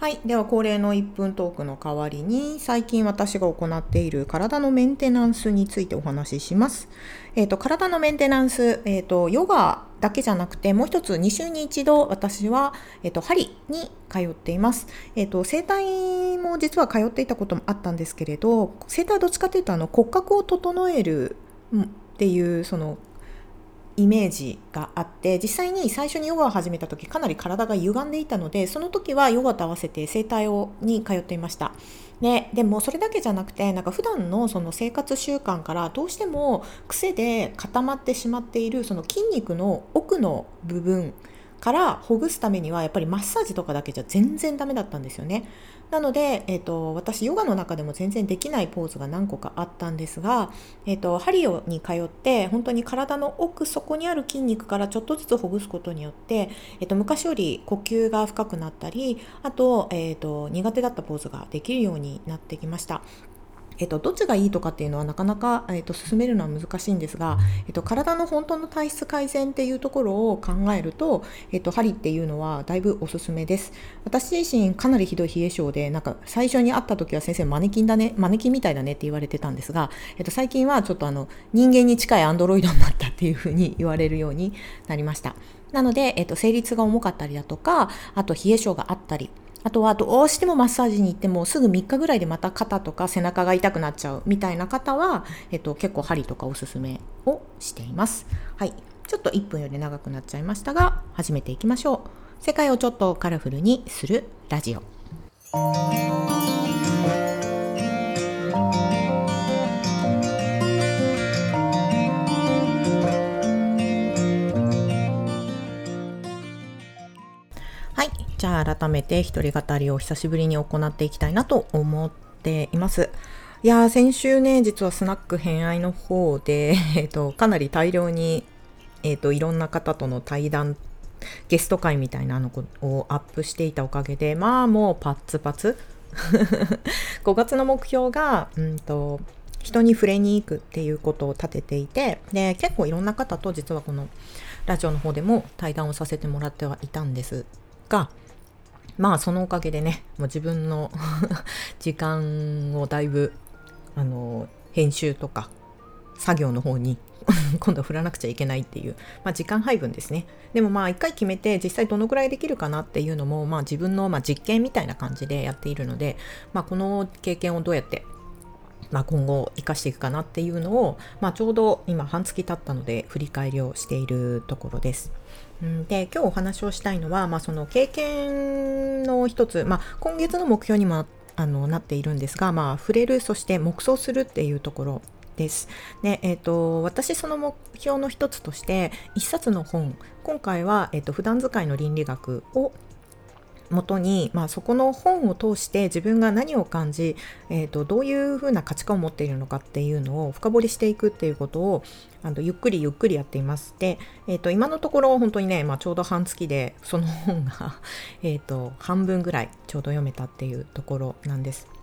はい。では、恒例の1分トークの代わりに、最近私が行っている体のメンテナンスについてお話しします。えっ、ー、と、体のメンテナンス、えっ、ー、と、ヨガだけじゃなくて、もう一つ2週に1度、私は、えっ、ー、と、針に通っています。えっ、と、整体も実は通っていたこともあったんですけれど、整体はどっちかというと、あの、骨格を整えるっていう、その、イメージがあって実際に最初にヨガを始めた時かなり体が歪んでいたのでその時はヨガと合わせて整体をに通っていました。ででもそれだけじゃなくてなんか普段のその生活習慣からどうしても癖で固まってしまっているその筋肉の奥の部分からほぐすためにはやっぱりマッサージとかだけじゃ全然ダメだったんですよね。なので、えーと、私ヨガの中でも全然できないポーズが何個かあったんですが、えーと、ハリオに通って本当に体の奥底にある筋肉からちょっとずつほぐすことによって、えーと、昔より呼吸が深くなったりあと,、えー、と苦手だったポーズができるようになってきました。えっと、どっちがいいとかっていうのはなかなか、えっと、進めるのは難しいんですが、えっと、体の本当の体質改善っていうところを考えると、えっと、針っていうのはだいぶおすすめです。私自身かなりひどい冷え性で、なんか最初に会った時は先生マネキンだね、マネキンみたいだねって言われてたんですが、えっと、最近はちょっとあの人間に近いアンドロイドになったっていうふうに言われるようになりました。なので、えっと、生理痛が重かったりだとか、あと冷え性があったり、あとはどうしてもマッサージに行ってもすぐ3日ぐらいでまた肩とか背中が痛くなっちゃうみたいな方は、えっと、結構針とかおすすめをしています。はい。ちょっと1分より長くなっちゃいましたが、始めていきましょう。世界をちょっとカラフルにするラジオ。じゃあ改めて一人語りを久しぶりに行っていきたいなと思っています。いやー、先週ね、実はスナック偏愛の方で、えっ、と、かなり大量に、えっ、と、いろんな方との対談、ゲスト会みたいなのをアップしていたおかげで、まあもうパッツパツ。5月の目標が、うんと、人に触れに行くっていうことを立てていて、で、結構いろんな方と実はこのラジオの方でも対談をさせてもらってはいたんですが、まあそのおかげでねもう自分の 時間をだいぶあの編集とか作業の方に 今度振らなくちゃいけないっていう、まあ、時間配分ですねでもまあ一回決めて実際どのくらいできるかなっていうのも、まあ、自分のま実験みたいな感じでやっているので、まあ、この経験をどうやってまあ、今後生かしていくかなっていうのを、まあ、ちょうど今半月経ったので振り返りをしているところです。で今日お話をしたいのは、まあ、その経験の一つ、まあ、今月の目標にもあのなっているんですが、まあ、触れるそして黙想するっていうところです。で、えーと、私その目標の一つとして一冊の本今回は、えーと、普段使いの倫理学をもとに、まあ、そこの本を通して自分が何を感じ、えーと、どういうふうな価値観を持っているのかっていうのを深掘りしていくっていうことをあのゆっくりゆっくりやっています。で、えーと、今のところ本当にね、まあ、ちょうど半月でその本が えと半分ぐらいちょうど読めたっていうところなんです。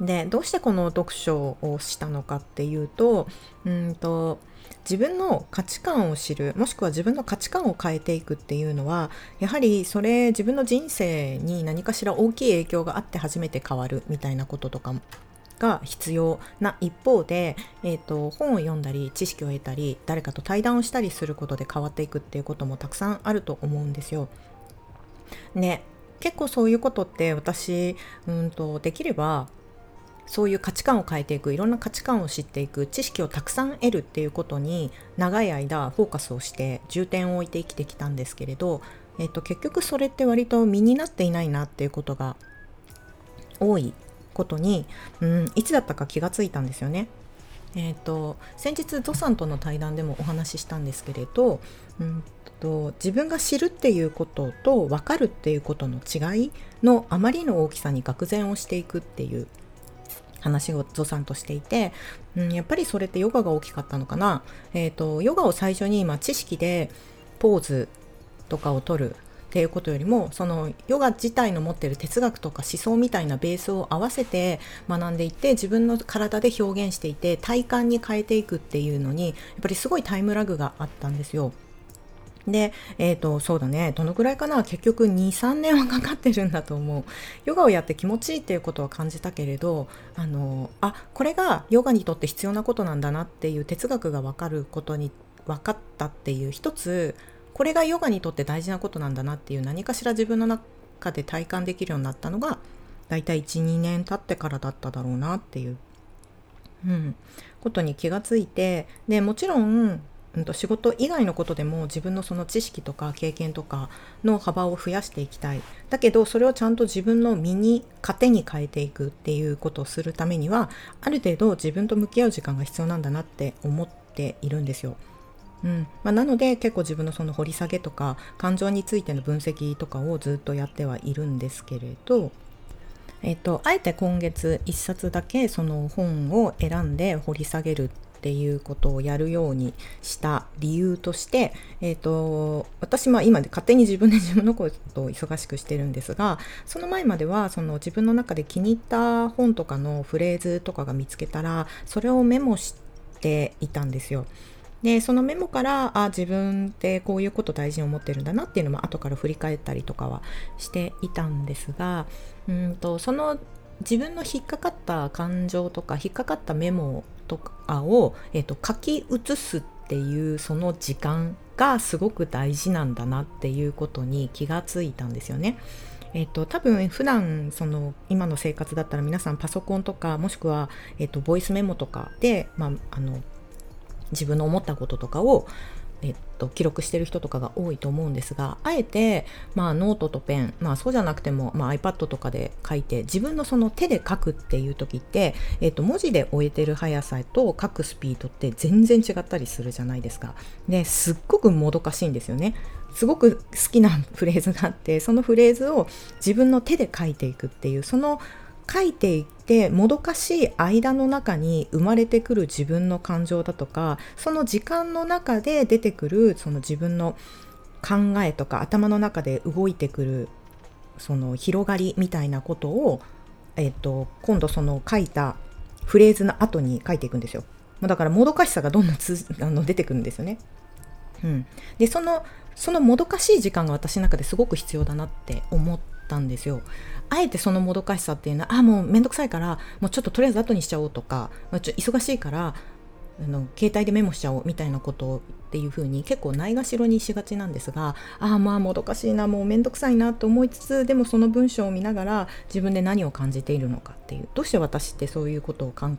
でどうしてこの読書をしたのかっていうとうんと自分の価値観を知るもしくは自分の価値観を変えていくっていうのはやはりそれ自分の人生に何かしら大きい影響があって初めて変わるみたいなこととかが必要な一方で、えーと、本を読んだり知識を得たり誰かと対談をしたりすることで変わっていくっていうこともたくさんあると思うんですよ。ね結構そういうことって私うんとできればそういう価値観を変えていくいろんな価値観を知っていく知識をたくさん得るっていうことに長い間フォーカスをして重点を置いて生きてきたんですけれど、えっと、結局それって割と身になっていないなっていうことが多いことに、うん、いつだったか気がついたんですよね。えーと、先日ゾさんとの対談でもお話ししたんですけれど、うんと自分が知るっていうことと分かるっていうことの違いのあまりの大きさに愕然をしていくっていう話をゾさんとしていて、うん、やっぱりそれってヨガが大きかったのかな、えーと、ヨガを最初に、まあ、知識でポーズとかを取るっていうことよりもそのヨガ自体の持ってる哲学とか思想みたいなベースを合わせて学んでいって自分の体で表現していて体感に変えていくっていうのにやっぱりすごいタイムラグがあったんですよ。で、えっ、ー、と、そうだね。どのくらいかな？結局2、3年は かかってるんだと思う。ヨガをやって気持ちいいっていうことは感じたけれど、あの、あ、これがヨガにとって必要なことなんだなっていう哲学がわかることに分かったっていう一つ、これがヨガにとって大事なことなんだなっていう何かしら自分の中で体感できるようになったのが、だいたい1、2年経ってからだっただろうなっていう、うん、ことに気がついて、で、もちろん、うん、と仕事以外のことでも自分のその知識とか経験とかの幅を増やしていきたいだけどそれをちゃんと自分の身に糧に変えていくっていうことをするためにはある程度自分と向き合う時間が必要なんだなって思っているんですよ。うんまあ、なので結構自分のその掘り下げとか感情についての分析とかをずっとやってはいるんですけれど、えっと、あえて今月1冊だけその本を選んで掘り下げるっていうことをやるようにした理由として、えーと、私は今で勝手に自分で自分のことを忙しくしてるんですがその前まではその自分の中で気に入った本とかのフレーズとかが見つけたらそれをメモしていたんですよ。でそのメモからあ自分ってこういうこと大事に思ってるんだなっていうのも後から振り返ったりとかはしていたんですがうんとその自分の引っかかった感情とか引っかかったメモとかを、えーと、書き写すっていうその時間がすごく大事なんだなっていうことに気がついたんですよね。えっと、多分普段その今の生活だったら皆さんパソコンとかもしくは、えっと、ボイスメモとかで、まあ、あの自分の思ったこととかをえっと、記録してる人とかが多いと思うんですがあえて、まあ、ノートとペン、まあ、そうじゃなくても、まあ、iPad とかで書いて自分のその手で書くっていう時って、えっと、文字で追えてる速さと書くスピードって全然違ったりするじゃないですか。ですっごくもどかしいんですよね。すごく好きなフレーズがあってそのフレーズを自分の手で書いていくっていうその書いていってもどかしい間の中に生まれてくる自分の感情だとかその時間の中で出てくるその自分の考えとか頭の中で動いてくるその広がりみたいなことを、えっと、今度その書いたフレーズの後に書いていくんですよ。だからもどかしさがどんどんつ あの出てくるんですよね。うん、でそのそのもどかしい時間が私の中ですごく必要だなって思ったんですよ。あえてそのもどかしさっていうのはあもうめんどくさいからもうちょっととりあえず後にしちゃおうとか、まあ、ちょ忙しいからあの携帯でメモしちゃおうみたいなことをっていう風に結構ないがしろにしがちなんですがああまあもどかしいなもうめんどくさいなと思いつつでもその文章を見ながら自分で何を感じているのかっていうどうして私ってそういうことを感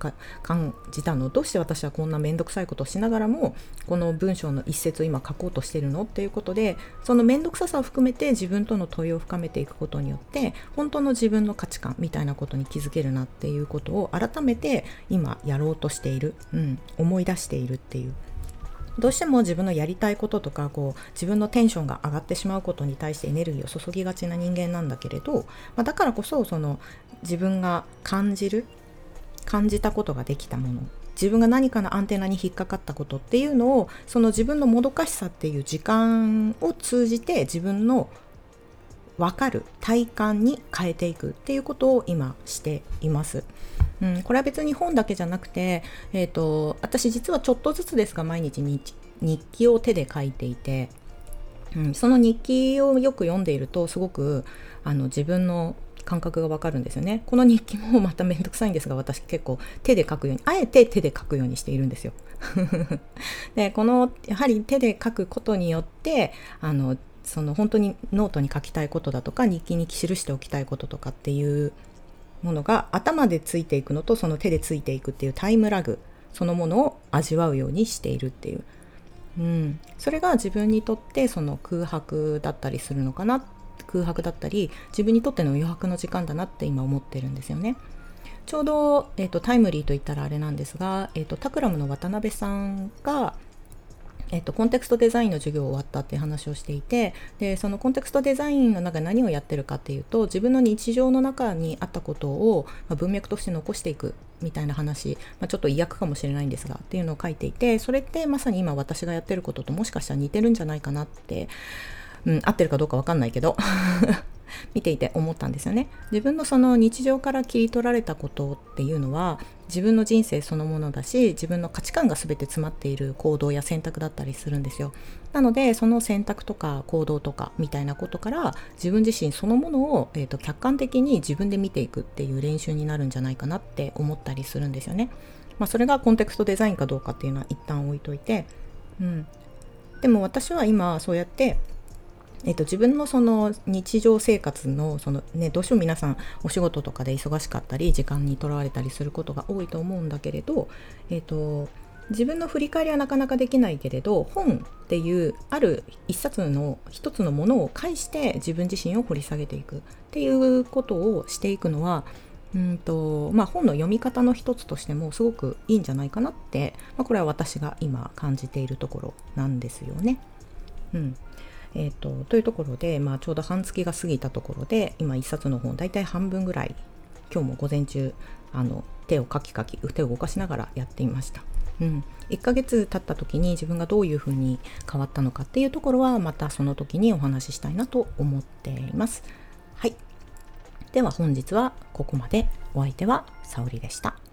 じたの？どうして私はこんなめんどくさいことをしながらもこの文章の一節を今書こうとしてるの？っていうことでそのめんどくささを含めて自分との問いを深めていくことによって本当の自分の価値観みたいなことに気づけるなっていうことを改めて今やろうとしている、うん、思い出しているっていうどうしても自分のやりたいこととかこう自分のテンションが上がってしまうことに対してエネルギーを注ぎがちな人間なんだけれど、まあ、だからこそその自分が感じる感じたことができたもの自分が何かのアンテナに引っかかったことっていうのをその自分のもどかしさっていう時間を通じて自分の分かる体感に変えていくっていうことを今しています。うん、これは別に本だけじゃなくて、えーと、私実はちょっとずつですが毎日日記を手で書いていて、うん、その日記をよく読んでいるとすごくあの自分の感覚がわかるんですよね。この日記もまためんどくさいんですが私結構手で書くようにあえて手で書くようにしているんですよ。でこのやはり手で書くことによってあのその本当にノートに書きたいことだとか日記に記しておきたいこととかっていうものが頭でついていくのとその手でついていくっていうタイムラグそのものを味わうようにしているっていう、うん、それが自分にとってその空白だったりするのかな空白だったり自分にとっての余白の時間だなって今思ってるんですよね。ちょうど、えーと、タイムリーといったらあれなんですが、えーとタクラムの渡辺さんがえっと、コンテクストデザインの授業終わったっていう話をしていてでそのコンテクストデザインの中で何をやってるかっていうと自分の日常の中にあったことを、まあ、文脈として残していくみたいな話、まあ、ちょっと意訳かもしれないんですがっていうのを書いていてそれってまさに今私がやってることともしかしたら似てるんじゃないかなって、うん、合ってるかどうか分かんないけど。見ていて思ったんですよね。自分のその日常から切り取られたことっていうのは自分の人生そのものだし自分の価値観が全て詰まっている行動や選択だったりするんですよ。なのでその選択とか行動とかみたいなことから自分自身そのものを、えーと、客観的に自分で見ていくっていう練習になるんじゃないかなって思ったりするんですよね。まあ、それがコンテクストデザインかどうかっていうのは一旦置いといて、うん、でも私は今そうやってえっと、自分のその日常生活のその、ね、どうしても皆さんお仕事とかで忙しかったり時間にとらわれたりすることが多いと思うんだけれど、えっと、自分の振り返りはなかなかできないけれど本っていうある一冊の一つのものを介して自分自身を掘り下げていくっていうことをしていくのはうんとまあ、本の読み方の一つとしてもすごくいいんじゃないかなって、まあ、これは私が今感じているところなんですよね。うんえーと、というところで、まあ、ちょうど半月が過ぎたところで今1冊の本大体半分ぐらい今日も午前中あの手をかきかき手を動かしながらやっていました。うん、1ヶ月経った時に自分がどういうふうに変わったのかっていうところはまたその時にお話ししたいなと思っています。はい。では本日はここまで。お相手は沙織でした。